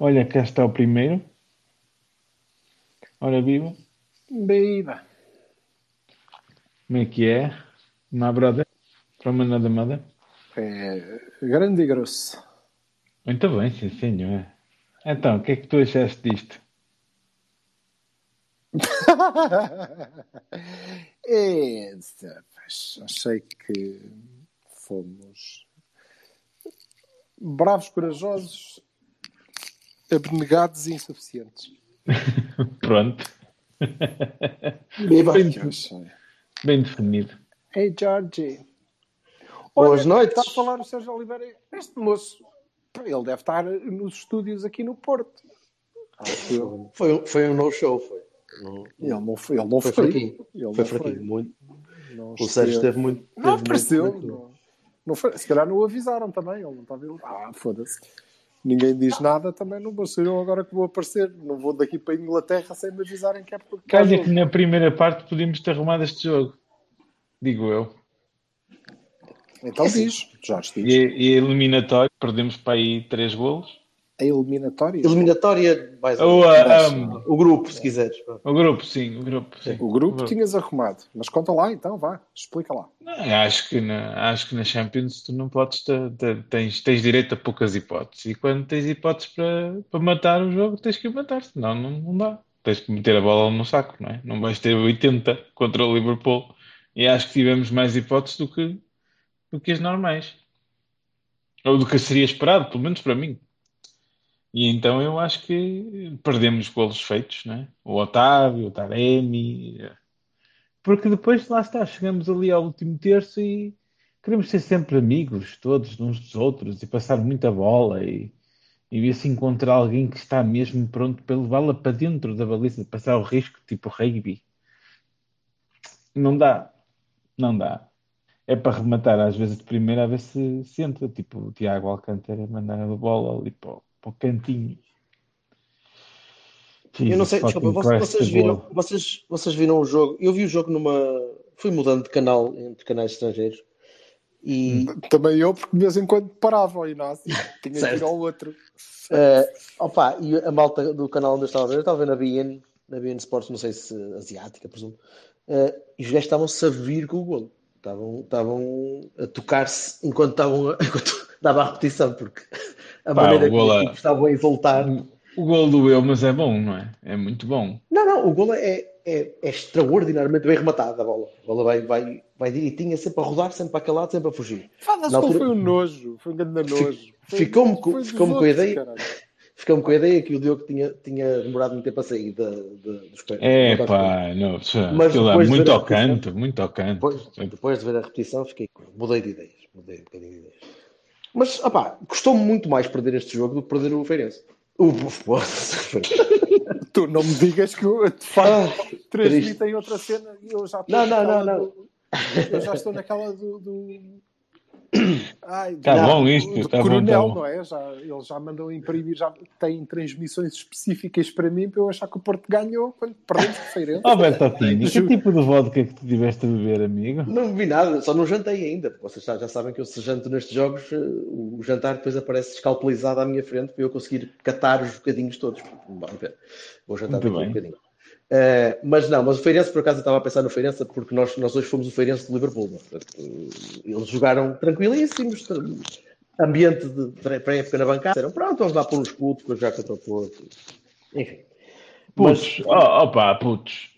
Olha, cá está o primeiro. Ora, viva. Viva. Como é que é? My brother? From another mother? É grande e grosso. Muito bem, sim, senhor. Então, o que é que tu achaste disto? é, achei que fomos bravos, corajosos, abnegados e insuficientes. Pronto. Viva. Bem, achei. bem definido. Hey, Georgie. Boas noites. Está a falar o Sérgio Oliveira. Este moço, ele deve estar nos estúdios aqui no Porto. Foi, um- foi um no-show, foi. Não- Ele não foi. Ele não Foi foi. fraquinho. Ele Foi fraquinho. Muito. Não O Sérgio esteve- muito. Não apareceu. muito- muito- Não, não foi. Se calhar não o avisaram também. Ele não está a ver. Ah, foda-se. Ninguém diz nada, também não vou ser eu agora que vou aparecer. Não vou daqui para a Inglaterra sem me avisarem que é porque. Calha que na primeira parte podíamos ter arrumado este jogo. Digo eu. Então diz, Jorge, E, diz. e eliminatório, perdemos para aí três golos. A eliminatória. Eliminatória, mais Ou um. o grupo, se quiseres. O grupo, sim, o grupo. Sim. O grupo tinhas arrumado. Mas conta lá então, vá. Explica lá. Não, acho, que na, acho que na Champions tu não podes ter, ter- tens, tens direito a poucas hipóteses. E quando tens hipóteses para, para matar o jogo, tens que o matar, senão não, não dá. Tens que meter a bola no saco, não é? Não vais ter 80 contra o Liverpool. E acho que tivemos mais hipóteses do que, do que as normais. Ou do que seria esperado, pelo menos para mim. E então eu acho que perdemos golos feitos, não é? O Otávio, o Taremi, porque depois, lá está, chegamos ali ao último terço e queremos ser sempre amigos, todos, uns dos outros, e passar muita bola e, e ver se encontrar alguém que está mesmo pronto para levá-la para dentro da baliza, passar o risco, tipo rugby. Não dá. Não dá. É para rematar às vezes de primeira a ver se, entra, tipo o Tiago Alcântara mandar a bola ali para, para o cantinho. Eu não sei, Jesus desculpa, vocês, viram, vocês, vocês viram o jogo? Eu vi o jogo numa. Fui mudando de canal entre canais estrangeiros e Também eu, porque de vez em quando parava o Inácio. Tinha que ir ao outro. eh, opa, e a malta do canal onde eu estava a ver, eu estava a ver na BN, na BN Sports, não sei se asiática, presumo, eh, e os gajos estavam-se a vir com o golo. Estavam, estavam a tocar-se enquanto estavam a, enquanto dava a repetição, porque a Pá, maneira o que os é- tipos estavam a exultar. O gol doeu, mas é bom, não é? É muito bom. Não, não, o golo é, é, é extraordinariamente bem rematado a bola. A bola vai, vai, vai direitinha, sempre a rodar, sempre para aquele lado, sempre a fugir. Não altura- foi um nojo. Foi um grande nojo. Ficou-me ficou-me com a ideia. caralho. Ficou-me com a ideia que o Diogo tinha, tinha demorado muito tempo a sair da, da, dos pés. É pá, não, Mas aquilo é depois de muito ao canto, muito ao canto. Depois, depois de ver a repetição, fiquei, mudei de ideias. Mudei um bocadinho de ideias. Mas, opá, custou-me muito mais perder este jogo do que perder o Feirense. O, Tu não me digas que eu, de facto, Ah, transmitem outra cena e eu já estou Não, não, não, do- eu já estou naquela do. do... Ai, Tá bom do- isto, do tá bom, coronel, tá bom. não é? Já, ele já mandou imprimir, já tem transmissões específicas para mim para eu achar que o Porto ganhou quando perdemos com o Feirense. Bertolini, que tipo de vodka que tu tiveste a beber, amigo? Não vi nada, só não jantei ainda. Vocês já, já sabem que eu se janto nestes jogos, eh, o jantar depois aparece escalpelizado à minha frente para eu conseguir catar os bocadinhos todos. A pena. Vou jantar Muito daqui um bem. bocadinho. Eh, mas não, mas o Feirense, por acaso, eu estava a pensar no Feirense porque nós, nós hoje fomos o Feirense de Liverpool. é? Portanto, Eles jogaram tranquilíssimos, tra- ambiente de pré- pré-época na bancada. Disseram, pronto, vamos lá pôr um escudo para jogar contra o Porto. Enfim. Putos, ó ó pá, putos.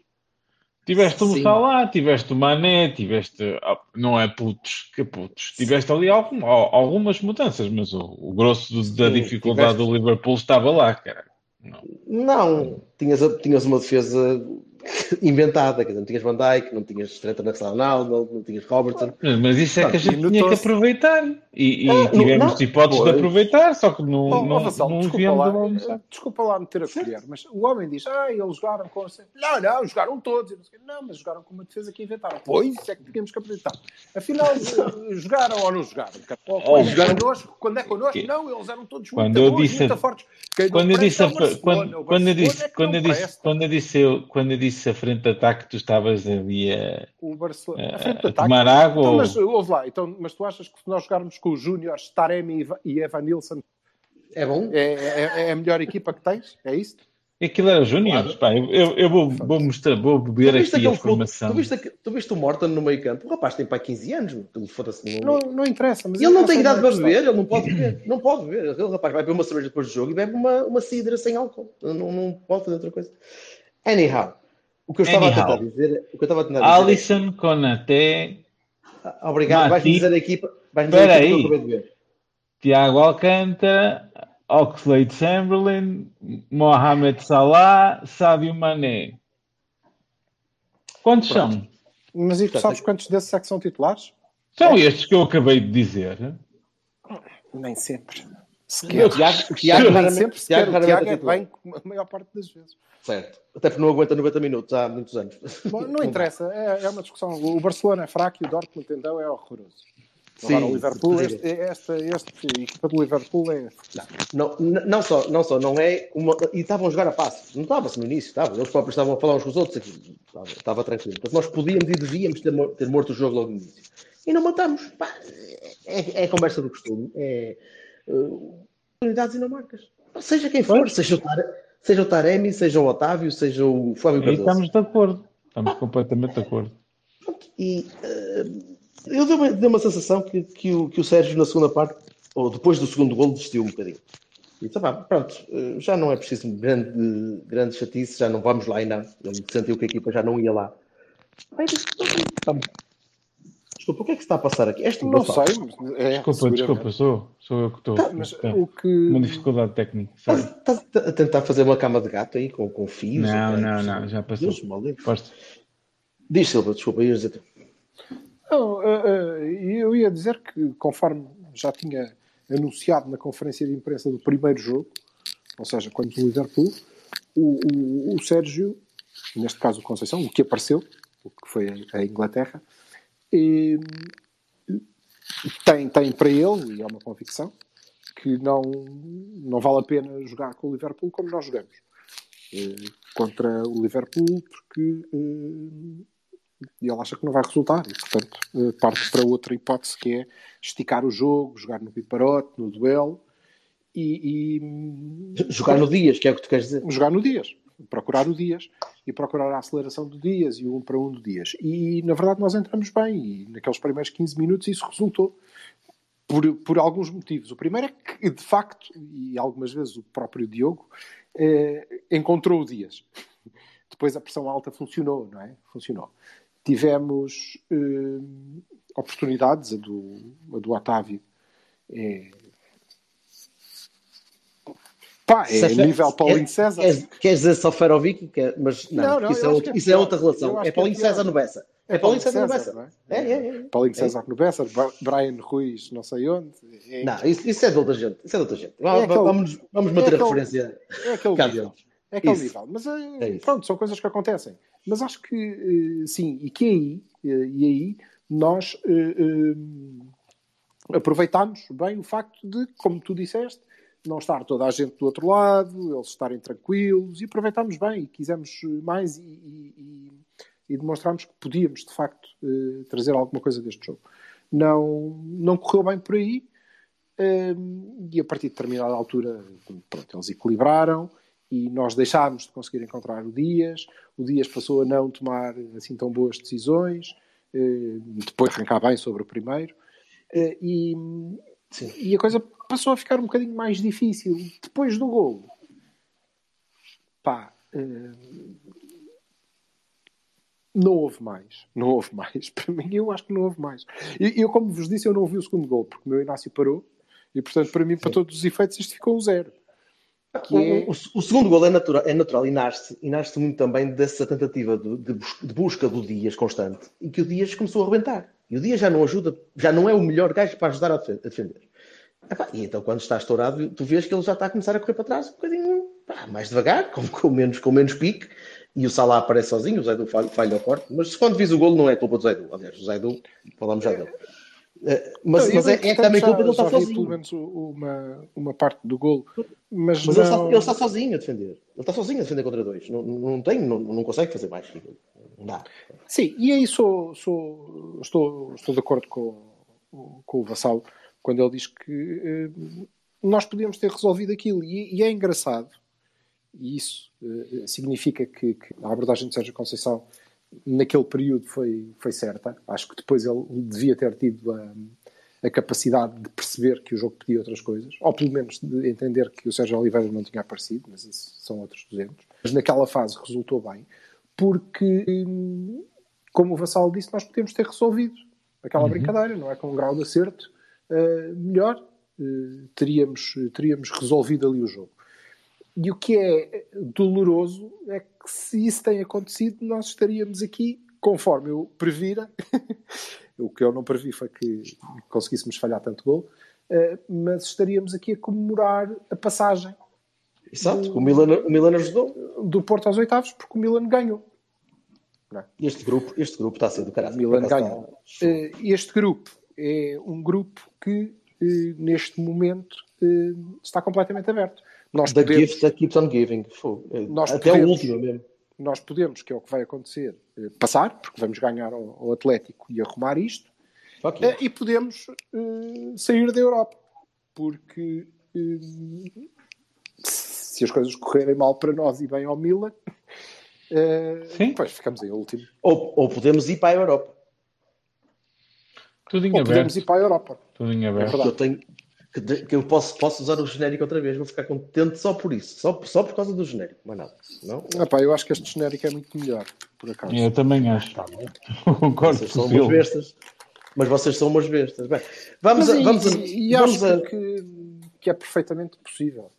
Tiveste Sim. Salah, tiveste o Mané, tiveste. Não é putos, que putos. Tiveste ali algum- algumas mudanças, mas o, o grosso do- da dificuldade tiveste. do Liverpool estava lá, cara. Não. Não, tinhas, tinhas uma defesa inventada, quer dizer, não tinhas Van Dijk, não tinhas Trent Alexander-Arnold, não tinhas Robertson. Mas isso é que a gente tinha que aproveitar. E, e Ah, não- tivemos não. hipóteses de aproveitar, só que não, Oh, não, oh, Vassal, não desculpa, lá, desculpa lá meter a colher, mas o homem diz: Ah, eles jogaram com. Não, não, jogaram todos. Não, não, mas jogaram com uma defesa que inventaram. Pois, isso é que tínhamos que acreditar. Afinal, jogaram ou não jogaram? Ou quando, é jogaram- connosco, quando é connosco, Que- não, eles eram todos Quando muito eu bons, disse muito fortes. Não Quando eu disse, é quando, quando eu disse, é quando não eu disse, quando eu disse, eu, quando eu disse a frente de ataque, tu estavas ali a, O Barcelona. a- a frente de a ataque. tomar água. Então, ou- mas ouve lá, então, mas tu achas que se nós jogarmos com os Júniores, Taremi e Eva- e Evan Nilsson É bom? é, é- é a melhor equipa que tens? É isso? Aquilo era Júnior. Pá, eu, eu, eu vou, vou mostrar, vou beber aqui a formação. tu, viste, tu viste o Morton no meio campo? O rapaz tem para 15 anos, foda-se. Não, não interessa. Mas ele não tem interessa idade para beber, ele não pode beber. Não pode beber. Aquele rapaz vai beber uma cerveja depois do jogo e bebe uma, uma cidra sem álcool. Não, não pode fazer outra coisa. Anyhow, o que eu estava Anyhow. a tentar dizer, o que eu estava a tentar dizer. Alisson, Konaté, Ah, Obrigado, vais Matip. dizer a equipa. Vais dizer a Espera equipa que eu aí. acabei de ver. Tiago Alcântara, Oxlade Chamberlain, Mohamed Salah, Sádio Mané. Quantos são? Mas e tu sabes quantos desses é que são titulares? São estes que eu acabei de dizer. Nem sempre. O Sequer. Tiago, o Tiago Nem raramente, sempre sequer. Tiago O Tiago é bem a maior parte das vezes. Certo. Até porque não aguenta 90 minutos há muitos anos. Bom, não interessa, é, é uma discussão. O Barcelona é fraco e o Dortmund então é horroroso. Sim, Agora o Liverpool, este, esta, equipa do Liverpool é. Não, n- não, só, não só, não é uma. E estavam a jogar a passe. Não estava-se no início, estava. Eles próprios estavam a falar uns com os outros. Aqui. Estava, estava tranquilo. Portanto, nós podíamos e devíamos ter, ter morto o jogo logo no início. E não matamos. Pá, é, é a conversa do costume. É uh, unidades e não marcas. Seja quem for, seja o, Tare, seja o Taremi, seja o Otávio, seja o Aí Cardoso. estamos de acordo. Estamos completamente de acordo. E eh, eu dei uma, dei uma sensação que, que, o, que o Sérgio, na segunda parte, ou depois do segundo gol, desistiu um bocadinho. E disse, "Pá, pronto, eh, já não é preciso grande, grande chatice, já não vamos lá ainda. Ele sentiu que a equipa já não ia lá. Aí disse, "Vamos." Desculpa, o que é que se está a passar aqui? És tu, Não sei, é, Desculpa, desculpa, sou, sou eu que estou. Tá, mas Tá. o que. Uma dificuldade técnica. Estás, a tentar fazer uma cama de gato aí com, com fios? Não, ou- não, não, já passou. Deus. Diz, Silva, desculpa, ias dizer. Não, eh, eh, eu ia dizer que, conforme já tinha anunciado na conferência de imprensa do primeiro jogo, ou seja, quando o Liverpool, o, o, o Sérgio, neste caso o Conceição, o que apareceu, o que foi a Inglaterra, e, tem, tem para ele, e é uma convicção, que não, não vale a pena jogar com o Liverpool como nós jogamos. Eh, contra o Liverpool, porque eh, ele acha que não vai resultar e portanto eh, parte para outra hipótese que é esticar o jogo, jogar no piparote, no duelo e, e, Jogar no Dias, que é o que tu queres dizer. jogar no Dias, procurar o Dias e procurar a aceleração do Dias e o um para um do Dias e na verdade nós entramos bem e naqueles primeiros 15 minutos isso resultou por, por alguns motivos. O primeiro é que, de facto, e algumas vezes o próprio Diogo eh, encontrou o Dias. Depois a pressão alta funcionou, não é? Funcionou. Tivemos eh, oportunidades, a do, a do Otávio é. Pá, é Sefer- nível Paulinho César. Queres, queres dizer Soferovic? Que é- mas não, Não, não, isso, é, outro- é isso é outra relação. É é Paulinho. César no Bessa. É, É Paulinho Paulinho César no César, Bessa. não é? É, é, é. Paulinho É César no Bessa, Brian Ruiz, não sei onde. É, Não, isso, isso é de outra gente. Isso é de outra gente. Vamos, aquele- vamos, vamos manter é a aquele- referência. é aquele nível. É aquele Isso. nível. Mas eh, É pronto, são coisas que acontecem. Mas acho que eh, sim, e que aí, eh, e aí nós aproveitámos bem o facto de, como tu disseste, não estar toda a gente do outro lado, eles estarem tranquilos, e aproveitámos bem e quisemos mais e, e, e, demonstramos que podíamos, de facto, eh, trazer alguma coisa deste jogo. Não, não correu bem por aí, eh, e a partir de determinada altura, pronto, eles equilibraram e nós deixámos de conseguir encontrar o Dias. O Dias passou a não tomar assim tão boas decisões, eh, depois arrancar bem sobre o primeiro, eh, e, e a coisa passou a ficar um bocadinho mais difícil. Depois do gol, pá, eh, não houve mais. Não houve mais. Para mim, eu acho que não houve mais. E eu, como vos disse, eu não ouvi o segundo gol, porque o meu Inácio parou, e portanto, para mim, para todos os efeitos, isto ficou um zero. que é... O, o- o segundo gol é natural, é natural e nasce, e nasce muito também dessa tentativa de, de bus- de busca do Dias constante e que o Dias começou a arrebentar. E o Dias já não ajuda, já não é o melhor gajo para ajudar a defender. Epá, e então quando está estourado, tu vês que ele já está a começar a correr para trás um bocadinho pá, mais devagar, com, com menos, com menos pique, e o Salah aparece sozinho, o Zaidu falha, falha ao corte, mas quando vis o golo não é culpa do Zaidu. Aliás, o Zaidu, falamos já dele. Eh, Mas, Não, mas é, é também culpa dele estar vi pelo sozinho. menos o- uma, uma parte do golo, mas, Mas ele está, não... ele está sozinho a defender. Ele está sozinho a defender contra dois. Não, não, tem, não, não consegue fazer mais. Não dá. Sim, e aí sou, sou- estou, estou de acordo com, com o Vassalo quando ele diz que eh, nós podíamos ter resolvido aquilo. E, e é engraçado, e isso eh, significa que, que a abordagem de Sérgio Conceição naquele período foi, foi certa. Acho que depois ele devia ter tido a, a capacidade de perceber que o jogo pedia outras coisas, ou pelo menos de entender que o Sérgio Oliveira não tinha aparecido, mas isso são outros 200. Mas naquela fase resultou bem, porque, hum, como o Vassal disse, nós podemos ter resolvido aquela brincadeira, não é? Com um grau de acerto melhor, eh, teríamos, teríamos resolvido ali o jogo. E o que é doloroso é que se isso tem acontecido, nós estaríamos aqui, conforme eu previra, o que eu não previ foi que conseguíssemos falhar tanto gol, eh, mas estaríamos aqui a comemorar a passagem Exato. O Milan, o Milan ajudou. do Porto aos oitavos, porque o Milan ganhou. Este grupo, este grupo está a ser do caralho. O Milan ganhou. está- Este grupo é um grupo que, eh, neste momento, eh, está completamente aberto. Nós The podemos, gift that keeps on giving. Nós Até o podemos- último mesmo. nós podemos, que é o que vai acontecer, eh, passar, porque vamos ganhar ao, ao Atlético e arrumar isto, eh, yeah. e podemos eh, sair da Europa, porque eh, se as coisas correrem mal para nós e bem ao Milan, eh, Sim. pois ficamos em último. Ou, ou podemos ir para a Europa. Tudo em Ou aberto. podemos ir para a Europa. Tudo em É aberto. Que verdade. eu tenho. Que, de- que eu posso, posso usar o genérico outra vez, vou ficar contente só por isso, só, só por causa do genérico, mas nada. Não? Ah, pá, eu acho que este genérico é muito melhor, por acaso. Eu também acho. Concordo Vocês são umas bestas, mas vocês são umas bestas. Bem, vamos Mas a. e- Vamos a, e, e vamos acho a- que, que é perfeitamente possível.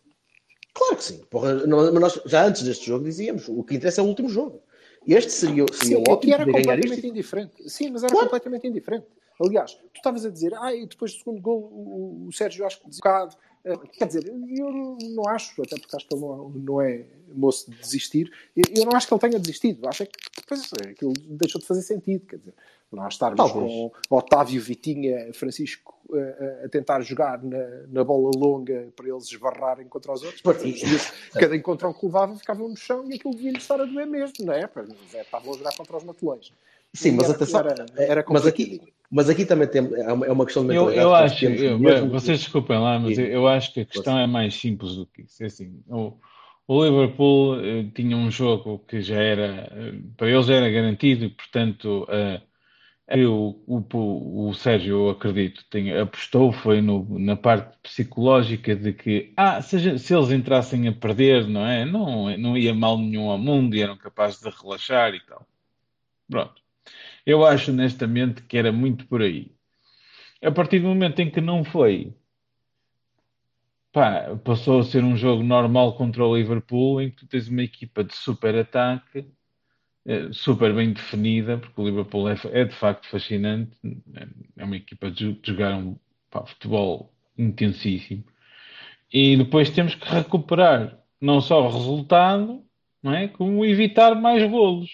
Claro que sim. Porra, não- mas nós, já antes deste jogo dizíamos, o que interessa é o último jogo. Este seria, seria Sim, ótimo aqui era completamente isto. indiferente. Sim, mas era Claro. completamente indiferente. Aliás, tu estavas a dizer, ah, e depois do segundo gol, o, o Sérgio acho que desocado. Eh, Quer dizer, eu não- não acho, até porque acho que ele não, não é moço de desistir, eu, não acho que ele tenha desistido. Acho é que depois aquilo deixou de fazer sentido. Quer dizer, nós estarmos Talvez. com Otávio, Vitinha, Francisco a, a tentar jogar na, na bola longa para eles esbarrarem contra os outros. Miúdos, cada encontrão que levava ficavam no chão e aquilo devia-lhes estar a doer mesmo, não é? É, Estavam a jogar contra os matelões. Sim, mas Era- atenção. era- era mas, aqui. Mas aqui também tem, é uma, é questão de Eu, mentalidade. eu que nós acho, eu- vocês desculpem lá, mas eu, eu acho que a questão é mais simples do que isso. É assim, o, o Liverpool eh, tinha um jogo que já era, eh, para eles já era garantido e, portanto, eh, eu, o, o Sérgio, eu acredito, tem, apostou foi no, na parte psicológica de que, ah, se, se eles entrassem a perder, não é? Não, não ia mal nenhum ao mundo e eram capazes de relaxar e tal. Pronto. Eu acho honestamente que era muito por aí. A partir do momento em que não foi, pá, passou a ser um jogo normal contra o Liverpool, em que tu tens uma equipa de super ataque, eh, super bem definida, porque o Liverpool é, é de facto fascinante, é uma equipa de, de jogar um pá, futebol intensíssimo. E depois temos que recuperar não só o resultado, não é? Como evitar mais golos.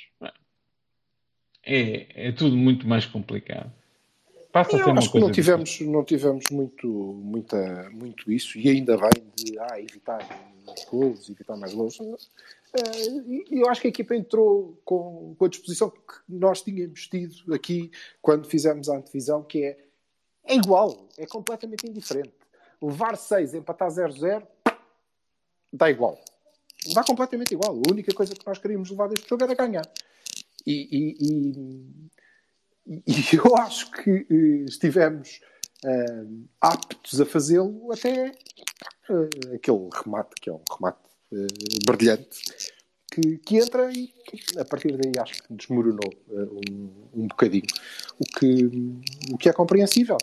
É tudo muito mais complicado. Passa a Eu uma acho que não tivemos, não tivemos muito, muita, muito isso, e ainda bem de ah, evitar mais gols, evitar mais gols. Eh, e eu acho que a equipa entrou com, com a disposição que nós tínhamos tido aqui quando fizemos a antevisão, que é, é igual, é completamente indiferente. Levar 6, empatar 0-0, dá igual. Dá completamente igual. A única coisa que nós queríamos levar deste jogo era ganhar. E, e- e- e eu acho que eh, estivemos eh, aptos a fazê-lo até eh, aquele remate, que é um remate eh, brilhante, que, que entra e a partir daí acho que desmoronou eh, um, um bocadinho. O que, o que é compreensível.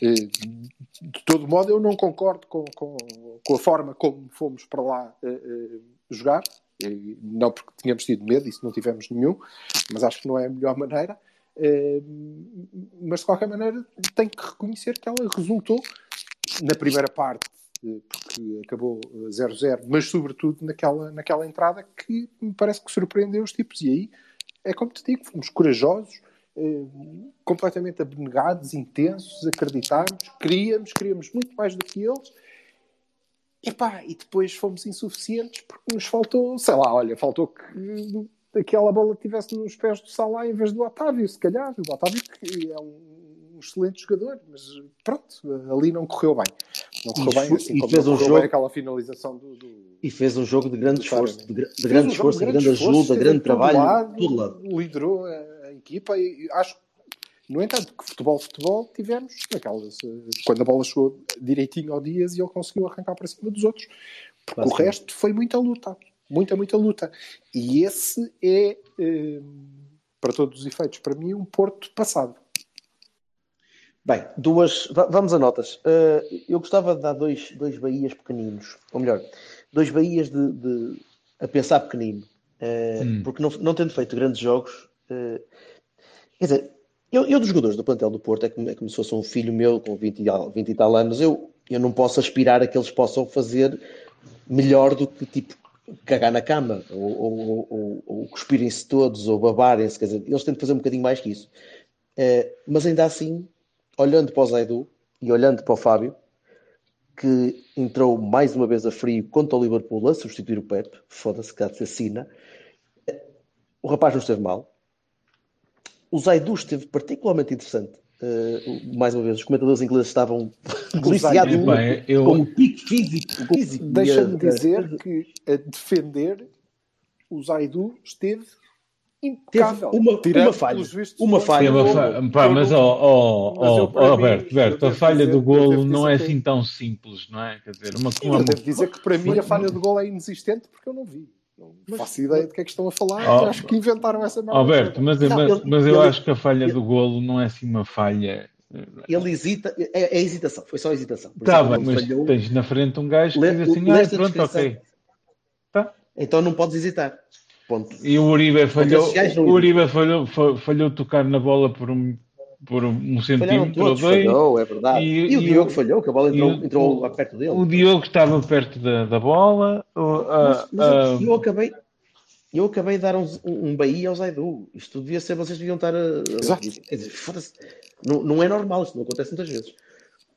De todo modo, eu não concordo com, com, com a forma como fomos para lá eh, jogar. Eh, Não porque tínhamos tido medo, isso não tivemos nenhum, mas acho que não é a melhor maneira. Eh, Mas de qualquer maneira, tenho que reconhecer que ela resultou na primeira parte, eh, porque acabou eh, 0-0, mas sobretudo naquela, naquela entrada que me parece que surpreendeu os tipos. E aí é como te digo, fomos corajosos, eh, completamente abnegados, intensos, acreditámos, queríamos, queríamos muito mais do que eles. Epá, e depois fomos insuficientes porque nos faltou, sei lá, olha, faltou que aquela bola estivesse nos pés do Salah em vez do Otávio, se calhar. O Otávio que é um excelente jogador, mas pronto, ali não correu bem. Não correu E bem, assim e como fez um jogo- aquela finalização do, do, E fez um jogo de grande esforço, de, de grande um esforço, de grande ajuda, grande trabalho, lado, todo lado. Liderou a, a equipa e acho no entanto, que futebol, futebol, tivemos naquelas, eh, quando a bola chegou direitinho ao Dias e ele conseguiu arrancar para cima dos outros. Porque o Basicamente. resto foi muita luta. Muita, muita luta. E esse é, eh, para todos os efeitos, para mim, um Porto passado. Bem, duas. va- Vamos a notas. Uh, eu gostava de dar dois, dois Bahias pequeninos, ou melhor, dois Bahias de, de- a pensar pequenino, Uh, Hum. porque não, não tendo feito grandes jogos. uh, quer dizer, eu, eu dos jogadores do plantel do Porto é como, é como se fosse um filho meu com 20 e, al- 20 e tal anos. Eu, eu não posso aspirar a que eles possam fazer melhor do que tipo cagar na cama ou, ou, ou, ou, cuspirem-se todos ou babarem-se. Quer dizer, eles têm de fazer um bocadinho mais que isso. Uh, mas ainda assim, olhando para o Zaidu e olhando para o Fábio, que entrou mais uma vez a frio contra o Liverpool a substituir o Pep, foda-se, cá de assina, o rapaz não esteve mal. O Zaidu esteve particularmente interessante. Uh, mais uma vez, os comentadores ingleses estavam deliciados Epá, eu- com o pico físico. físico. Deixa-me E a- dizer que a defender o Zaidu esteve impecável. Teve uma- Tirando, uma falha. Uma falha. Teve a golo, fa- que pá, eu mas, ó, ó, mas eu, Roberto, eu Roberto, a falha dizer- do eu golo não é assim tão simples, não é? Quer dizer, uma, Eu uma, devo dizer que para mim a falha do gol é inexistente porque eu não vi. Não faço ideia de que é que estão a falar. Oh, acho que inventaram essa merda. Alberto, mas, Não, mas, ele- mas eu ele- acho que a falha do golo não é assim uma falha. Ele hesita, é, é hesitação, foi só hesitação. Tá exemplo, bem, ele mas falhou, tens na frente um gajo que Le- diz assim, leste ah, a pronto, descrição. ok. Tá. então não podes hesitar. Ponto. E o Uribe falhou, o Uribe falhou, fa- falhou tocar na bola por um, por um centímetro ou dois. falhou, é verdade. E- E, o e Diogo o- falhou, que a bola entrou, o- entrou lá perto dele. O Diogo estava perto da, da bola. Mas, mas a- eu, acabei, eu acabei de dar um, um Bahia ao Zaidu. Isto devia ser, vocês deviam estar a. Exato. Não, não é normal, isto não acontece muitas vezes.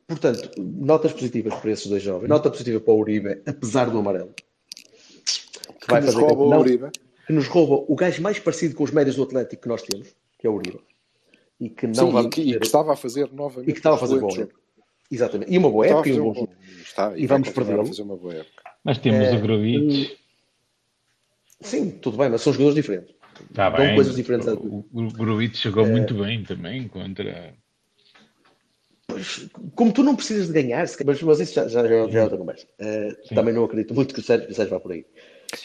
Portanto, notas positivas para esses dois jovens. Nota positiva para o Uribe, apesar do amarelo. Que Que nos com rouba o Uribe. que nos rouba o gajo mais parecido com os médios do Atlético que nós temos, que é o Uribe. E que não Sim, e vamos que, e que estava a fazer novamente. e que estava a um fazer bom. jogo. Exatamente. E uma boa época e um bom bom- jogo. está, E vai vamos perdê-lo. a fazer uma boa época. Mas temos É, o Gruitch. Sim, tudo bem, mas são jogadores diferentes. Tá dão bem. coisas diferentes a- O, o Gruitch jogou muito bem também contra. Pois, como tu não precisas de ganhar, mas, mas isso já, já, já, já é outra conversa. Eh, também não acredito muito que o Sérgio, o Sérgio vá por aí.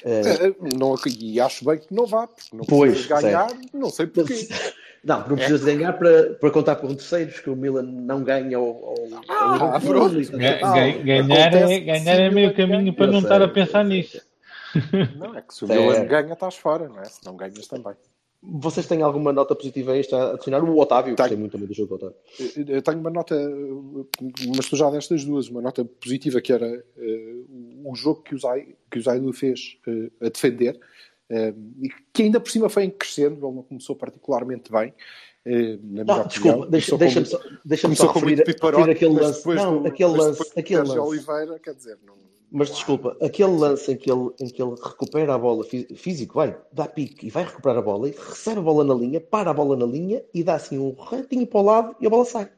Eh, não, e acho bem que não vá, porque não Pois, precisas ganhar, não sei porquê. Não, não precisas de ganhar para, para contar com terceiros que o Milan não ganha ao, ao, ao Ah, pronto. ganhar é, ganhar é meio caminho para Eu não sei, estar a pensar nisso. Não, é que se o É. Milan ganha, estás fora, não é? Se não ganhas também. Vocês têm alguma nota positiva a isto a adicionar? O Otávio, Tenho. gostei muito também do jogo do Otávio. Eu tenho uma nota, mas tu já deste as duas, uma nota positiva que era eh, o jogo que o, Zai, que o Zaidu fez eh, a defender e que ainda por cima foi em crescendo, ele não começou particularmente bem. eh, na Não, opinião. desculpa, deixa- deixa-me muito- só, deixa só referir, referir aquele lance. depois Não, do- aquele lance, aquele lance. Oliveira, quer dizer, não, Mas desculpa, aquele lance em que ele, em que ele recupera a bola fí- físico, vai, dá pique e vai recuperar a bola e recebe a bola na linha, para a bola na linha e dá assim um ratinho para o lado e a bola sai.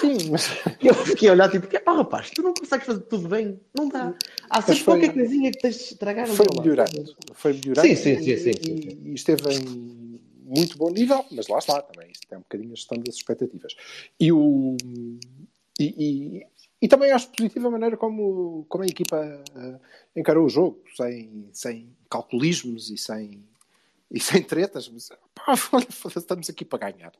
Sim, mas eu fiquei a olhar tipo, ah rapaz, tu não consegues fazer tudo bem? Não dá. Há sempre foi- qualquer coisinha que tens de estragar foi melhorando. Foi melhorando Sim, sim, sim, e, sim, e- sim. e esteve em muito bom nível, mas lá está também. Isto é um bocadinho a gestão das expectativas. E, o, e, e, e também acho positiva a maneira como, como a equipa eh, encarou o jogo, sem, sem calculismos e sem, e sem tretas, mas pá, estamos aqui para ganhar.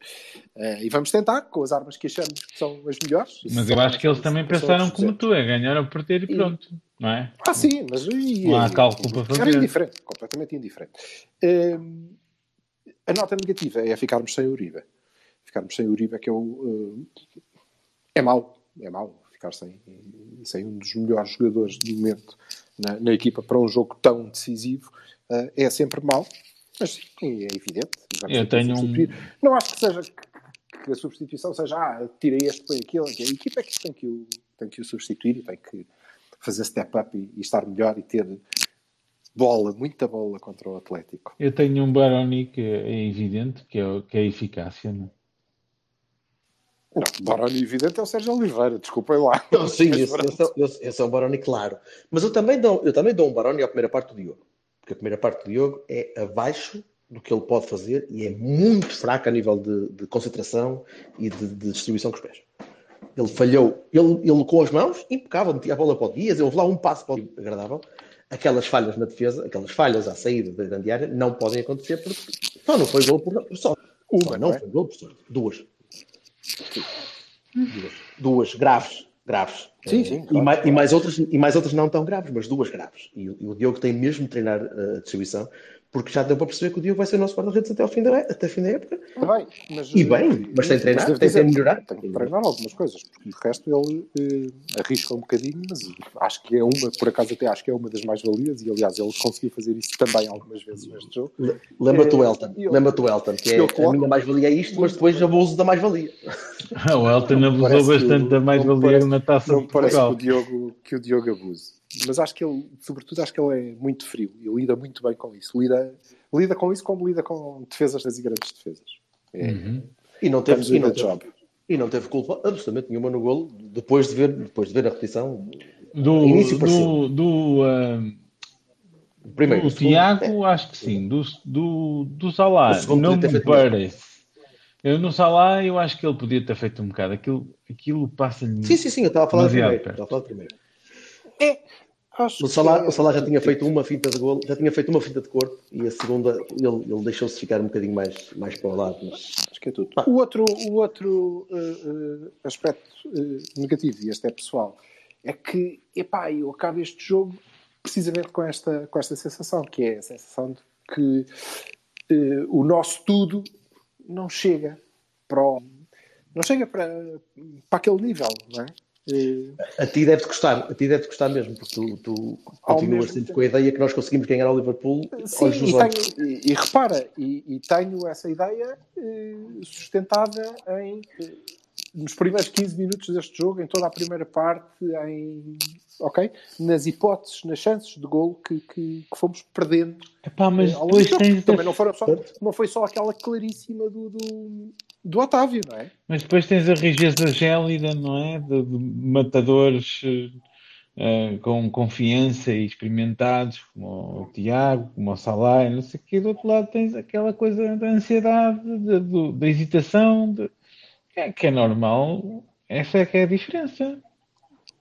Eh, e vamos tentar com as armas que achamos que são as melhores. Mas eu acho que eles também pensaram como tu, é ganhar ou perder e pronto, não é? Ah, sim, mas e, Não há cálculo para era indiferente, completamente indiferente. Hum, a nota negativa é ficarmos sem Uribe. Ficarmos sem Uribe é que eu, hum, é mau, é mau ficar sem, sem um dos melhores jogadores do momento na, na equipa para um jogo tão decisivo. eh, é sempre mau, mas sim, é evidente. Eu tenho um-. Não acho que seja que, a substituição seja ah, tira este, põe aquilo. A equipa é que tem que o, tem que o substituir e tem que fazer step up e, e estar melhor e ter bola, muita bola contra o Atlético. Eu tenho um Baroni que é evidente, que é, que é a eficácia, não é? Não, Baroni evidente é o Sérgio Oliveira, desculpem lá. Não, sim, esse, esse, é- esse é um Baroni claro. Mas eu também, dou, eu também dou um Baroni à primeira parte do Diogo. Porque a primeira parte do Diogo é abaixo do que ele pode fazer e é muito fraco a nível de, de concentração e de, de distribuição com os pés. Ele falhou, ele, ele com as mãos, impecável, metia a bola para o Dias, houve lá um passo para o agradável. Aquelas falhas na defesa, aquelas falhas à saída da grande área, não podem acontecer porque só não foi gol por por sorte. Uma, Só não é? foi gol por sorte. Duas. Duas. Duas graves. Graves. Sim, Eh, sim, e, claro, mais, claro. e, mais outras, e mais outras não tão graves, mas duas graves. E, o- e o Diogo tem mesmo de treinar eh, a distribuição, porque já deu para perceber que o Diogo vai ser o nosso guarda-redes até, ao fim da, até o fim da época. Bem, mas, E bem, mas tem devo tem de dizer, melhorar. Tem que treinar algumas coisas, porque de resto ele eh, arrisca um bocadinho, mas acho que é uma, por acaso até acho que é uma das mais-valias, e aliás ele conseguiu fazer isso também algumas vezes neste jogo. Le- Lembra-te o Eh, Elton, eu- lembra-te o Elton, que é eu a coloco- minha mais-valia é isto, mas depois abuso da mais-valia. O Elton abusou bastante o- da mais-valia na taça Não de me parece que Portugal. o, Diogo, que o Diogo abuse. Mas acho que ele, sobretudo, acho que ele é muito frio e lida muito bem com isso. Lida, lida com isso como lida com defesas das grandes defesas. É, Uhum. E não teve, e não teve, job. e não teve culpa absolutamente nenhuma no golo, depois de ver, depois de ver a repetição. Do, Início do, do, ah, Primeiro, do segundo, Tiago, acho que sim. Do, do, do Salah, não me parece. Eu no Salah, eu acho que ele podia ter feito um bocado. Aquilo, aquilo passa-lhe. Sim, sim, sim, eu estava a falar primeiro. Estava a falar do primeiro. Acho O Salah, que é- o Salah já tinha feito uma finta de golo, já tinha feito uma finta de corpo e a segunda ele, ele deixou-se ficar um bocadinho mais, mais para o lado. Mas... Acho que é tudo. O outro, o outro eh, eh, aspecto eh, negativo, e este é pessoal, é que, epá, eu acabo este jogo precisamente com esta, com esta sensação, que é a sensação de que o nosso tudo não chega para o- não chega para, para aquele nível, não é? A ti deve-te gostar, a ti deve-te gostar mesmo, porque tu, tu continuas mesmo sempre com a ideia que nós conseguimos ganhar ao Liverpool. Sim, olhos nos e, olhos. tenho- e- e repara, e, e tenho essa ideia eh, sustentada em nos primeiros 15 minutos deste jogo, em toda a primeira parte, em ok? Nas hipóteses, nas chances de gol que, que, que fomos perdendo. Epá, mas eh, depois tens. Também não, foram só, não foi só aquela claríssima do, do, do Otávio, não é? Mas depois tens a rigidez gélida, não é? De, de matadores eh, com confiança e experimentados, como o Tiago, como o Salah, e não sei o quê. Do outro lado tens aquela coisa da ansiedade, de- do- da hesitação, de- é, que é normal. Essa é que é a diferença.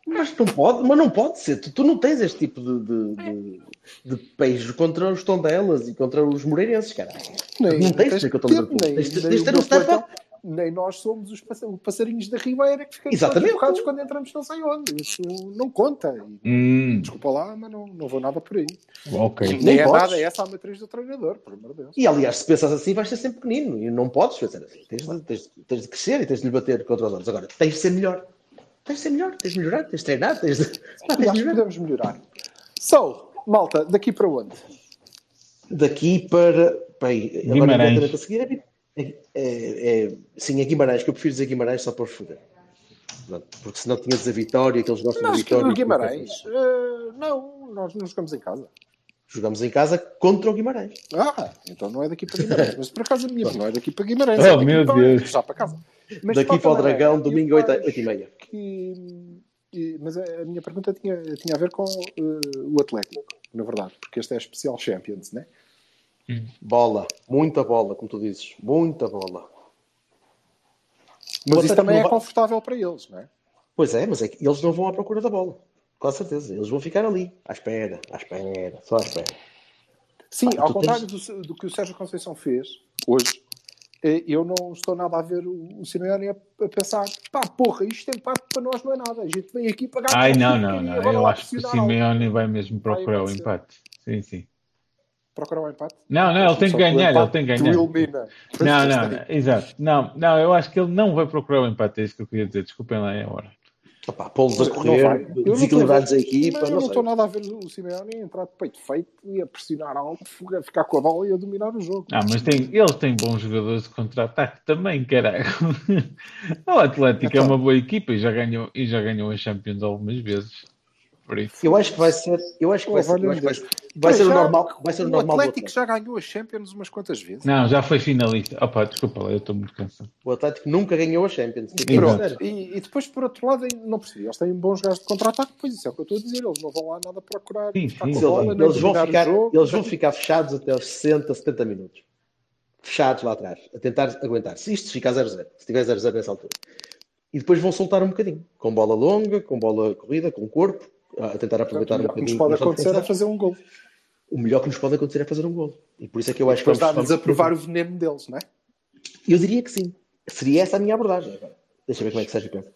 Mas não pode, mas não pode ser. Tu, tu não tens este tipo de, de, de, de peixe contra os Tondelas e contra os Moreirenses, caralho. Nem, Não tens de tens ser contra o ter, Liverpool. nem, Tens tens ter um step up. nem nós somos os passa- passarinhos da Ribeira que ficamos Exatamente. todos quando entramos não sei onde. Isso não conta. Hum, Desculpa lá, mas não, não vou nada por aí. ok. Nem Nem é podes. nada essa a matriz do treinador, por amor de Deus. E aliás, se pensas assim, vais ser sempre pequenino e não podes pensar assim. Tens de, tens, tens de crescer e tens de lhe bater contra os outros. Agora, tens de ser melhor. Tens de ser melhor, tens de melhorar, tens de treinar, tens de. Pá, tens melhorar. podemos melhorar. So, malta, daqui para onde? Daqui para. Bem, agora Guimarães. imediatamente a seguir é, é, é- sim, é Guimarães, que eu prefiro dizer Guimarães só para os foder. Porque senão tinha de dizer Vitória, que eles gostam de Nós que Vitória. Guimarães. eh, não, nós não jogamos em casa. Jogamos em casa contra o Guimarães. Ah, então não é daqui para Guimarães. Mas por acaso a minha não é daqui para Guimarães. Oh, é daqui meu para, Deus. Já para casa. Mas Daqui para o Dragão, domingo 8 acho 8 e meia. que- mas a, minha pergunta tinha, tinha a ver com eh, o Atlético, na verdade, porque este é especial Champions, né? Bola, muita bola, como tu dizes. Muita bola. Mas isso também não é vai- confortável para eles, não é? Pois é, mas é que eles não vão à procura da bola. Com certeza. Eles vão ficar ali, à espera, à espera, só à espera. Sim, Pá, ao contrário do, do que o Sérgio Conceição fez hoje, eu não estou nada a ver o, o Simeone a, a pensar pá, porra, isto empate para nós não é nada. A gente vem aqui para ganhar. Ai, não, não, não. Eu acho que o. Simeone vai mesmo procurar o empate. Sim, sim. Procurar o empate. Não, não, ele tem que ganhar, ele tem que ganhar. não, não, exato. Não, não, eu acho que ele não vai procurar o empate, é isso que eu queria dizer. Desculpem lá, é a hora. Opá, Pô-los a Não correr, Eu não estou a desequilibrados a equipa, Mas eu não não estou nada a ver o Simeone a entrar de peito feito e a pressionar alto, a ficar com a bola e a dominar o jogo. Ah, mas tem, eles têm bons jogadores de contra-ataque também, caralho. o Atlético é Então. uma boa equipa e já ganhou, e já ganhou a Champions algumas vezes. Por isso. Eu acho que vai ser, eu acho que vai Oh, ser, acho que vai, ser o normal, vai ser o o normal do Atlético já ganhou a Champions umas quantas vezes. Não, já foi finalista. Opa, desculpa eu estou muito cansado. O Atlético nunca ganhou a Champions. Sério. E, e depois, por outro lado, não percebi. Eles têm bons gajos de contra-ataque, pois isso é o que eu estou a dizer. Eles não vão lá nada procurar Sim, sim. Eles, bola, eles vão o ficar, jogo. eles vão ficar fechados até aos 60, 70 minutos. Fechados lá atrás, a tentar aguentar. Se isto ficar 0-0, se tiver 0-0 nessa altura. E depois vão soltar um bocadinho. Com bola longa, com bola corrida, com corpo, a tentar aproveitar um o que nos pode acontecer é fazer um gol. O melhor que nos pode acontecer é fazer um gol. E por isso é que eu acho que Depois vamos- dar-lhes a provar o veneno deles, não é? Eu diria que sim. Seria essa a minha abordagem. Agora, Deixa eu ver como é que Sérgio pensa.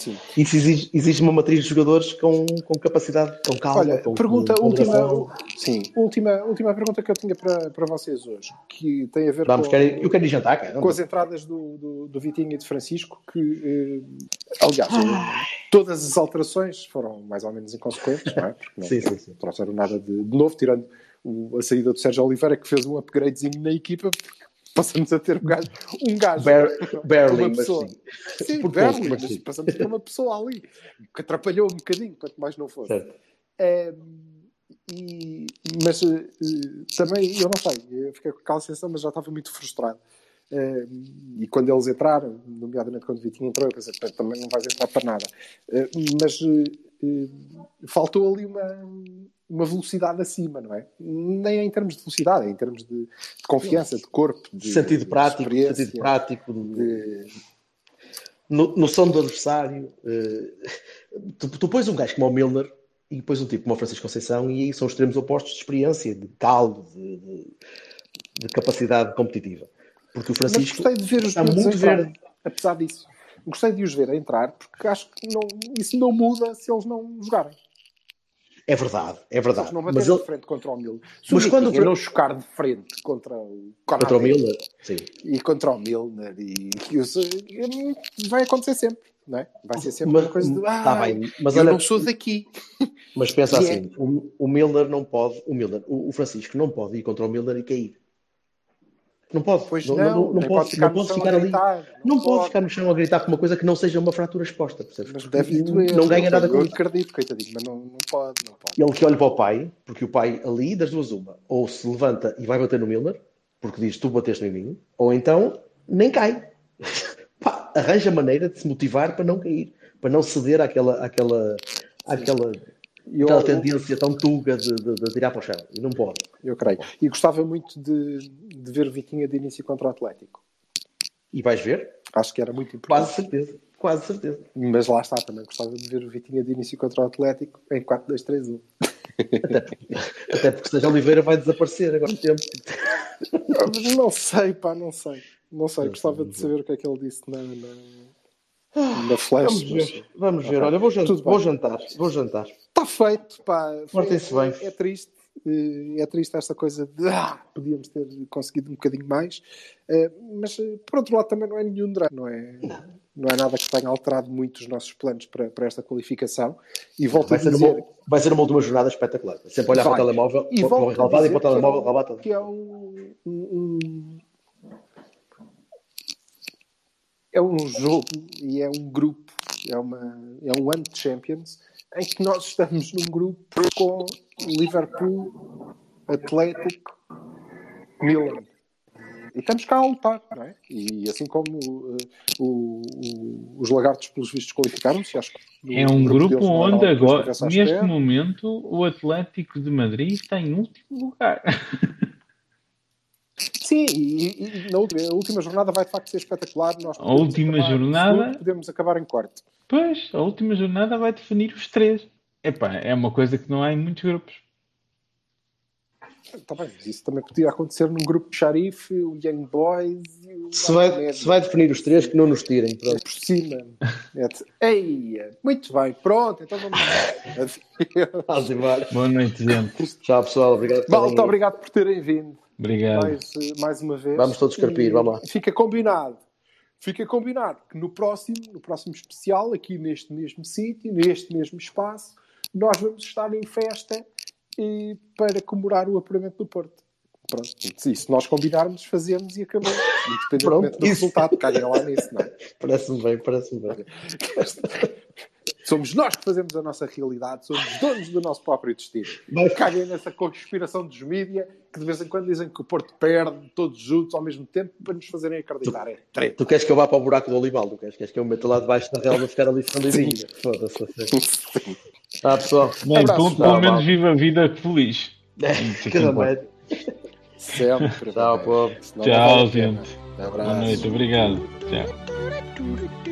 Sim. Isso exige, exige uma matriz de jogadores com, com capacidade, com calma. Olha, com, pergunta, com última, sim, última, última pergunta que eu tinha para, para vocês hoje, que tem a ver Vamos, com, quero, eu quero ir jantar, cara. com as entradas do, do, do Vitinho e de Francisco, que, eh, aliás, eh, todas as alterações foram mais ou menos inconsequentes, não é? Porque não Sim, sim, sim. trouxeram nada de, de novo, tirando o- a saída do Sérgio Oliveira, que fez um upgradezinho na equipa, porque passamos a ter um gajo, um gajo Bar- barely, uma mas pessoa. sim. Sim, Por barely, mas mas sim. passamos a ter uma pessoa ali, que atrapalhou um bocadinho, quanto mais não fosse. Certo. É, e- mas eh, também, eu não sei, eu fiquei com aquela sensação, mas já estava muito frustrado. Eh, e quando eles entraram, nomeadamente quando o Vitinho entrou, eu pensei, "Pá, também não vais entrar para nada. Eh, mas eh, faltou ali uma, uma velocidade acima, não é? Nem é em termos de velocidade, é em termos de, de confiança, de corpo, de Sentido de prático, experiência, sentido prático, de, de- no, noção do adversário. eh, tu, tu pões um gajo como o Milner e depois um tipo como o Francisco Conceição e aí são extremos opostos de experiência, de caldo, de, de- de capacidade competitiva. Porque o Mas Francisco gostei de ver os está miúdos muito verde. apesar disso. Gostei de os ver a entrar, porque acho que não, isso não muda se eles não jogarem. É verdade, é Se eles verdade. não Mas baterem ele, de frente contra o Milner. Se Mas quando o- não chocar de frente contra o contra o Milner, sim. e contra o Milner, e, e eu vai acontecer sempre, não é? Vai ser sempre Mas, uma coisa de. Ah, tá bem, mas eu olha, não sou daqui. mas pensa é- assim: o, o Milner não pode, o Milner, o, o Francisco não pode ir contra o Milner e cair. Não pode, Pois não, não, não, não pode, ficar não no pode chão ficar a ali. gritar. Não pode ficar no chão a gritar com uma coisa que não seja uma fratura exposta, percebes? Mas deve doer. não ganha nada com Eu isso. acredito, coitadinho, mas não, não pode, não pode. Ele que olha para o pai, porque o pai ali, das duas uma, ou se levanta e vai bater no Milner, porque diz tu bateste em mim, ou então nem cai. Pá, arranja maneira de se motivar para não cair, para não ceder àquela, àquela, àquela, eu- aquela tendência tão tuga de, de, de tirar para o chão. E não pode. Eu creio. E gostava muito de, de ver o Vitinha de início contra o Atlético. E vais ver? Acho que era muito importante. Quase certeza. Quase certeza. Mas lá está, também gostava de ver o Vitinha de início contra o Atlético em 4-2-3-1. Até porque Sérgio Oliveira vai desaparecer agora no tempo. Não sei, pá, não sei. Não sei, gostava de saber o que é que ele disse na, na, na flash. Vamos mas- ver. Vamos ver. Ok. Olha, vou jantar. Vou jantar. Vou jantar. Está feito, pá. Portem-se bem. É, triste. eh, É triste esta coisa de ah, podíamos ter conseguido um bocadinho mais, Eh, mas eh, por outro lado também não é nenhum drama, não é, não é nada que tenha alterado muito os nossos planos para, para esta qualificação. E volto Vai a dizer uma, vai ser uma última jornada espetacular. Sempre olhar Vai. para o telemóvel, e para o relevado e para o telemóvel, é, relevado. que é um, um- um- é um jogo e é um grupo, é, uma, é um ano de Champions em que nós estamos num grupo com Liverpool, Atlético, Milan. E estamos cá a lutar, não é? E assim como uh, o- o- os lagartos, pelos vistos, qualificaram-se, acho que É um grupo onde agora, neste momento, o Atlético de Madrid está em último lugar. Sim, e, e na última, a última jornada vai de facto ser espetacular. Nós A podemos última acabar em jornada- podemos acabar em quarto. Pois, a última jornada vai definir os três. Epá, é uma coisa que não há em muitos grupos. Tá bem, mas isso também podia acontecer num grupo de xarife, o Young Boys e o Se vai, se vai definir os três, que não nos tirem. Pronto. por cima. Eia, muito bem, pronto, então vamos lá. Adeus. Boa noite, gente. Tchau, pessoal. Obrigado ido. obrigado por terem vindo Obrigado. mais, mais uma vez. Vamos todos carpir, vamos lá. Fica combinado. Fica combinado que no próximo, no próximo especial, aqui neste mesmo sítio, neste mesmo espaço, nós vamos estar em festa e, para comemorar o apuramento do Porto. Pronto, se isso nós combinarmos, fazemos e acabamos. Independentemente Pronto, do isso. resultado, caguem lá nisso, não é? Parece-me bem, parece-me bem. Somos nós que fazemos a nossa realidade, somos donos do nosso próprio destino. Mas- Caguem nessa conspiração dos mídia que de vez em quando dizem que o Porto perde todos juntos ao mesmo tempo para nos fazerem acreditar. É treta. Tu queres que eu vá para o buraco do Olival? Tu queres, queres que eu me meta lá debaixo da relva e ficar ali escondidinho? Foda-se. assim. Tá, pessoal. Bem, Abraço, pelo, tchau, pelo menos viva a vida feliz. Cada médio. Sempre. Tchau, povo. Tchau, gente. Abraço. Boa noite, obrigado. Tchau.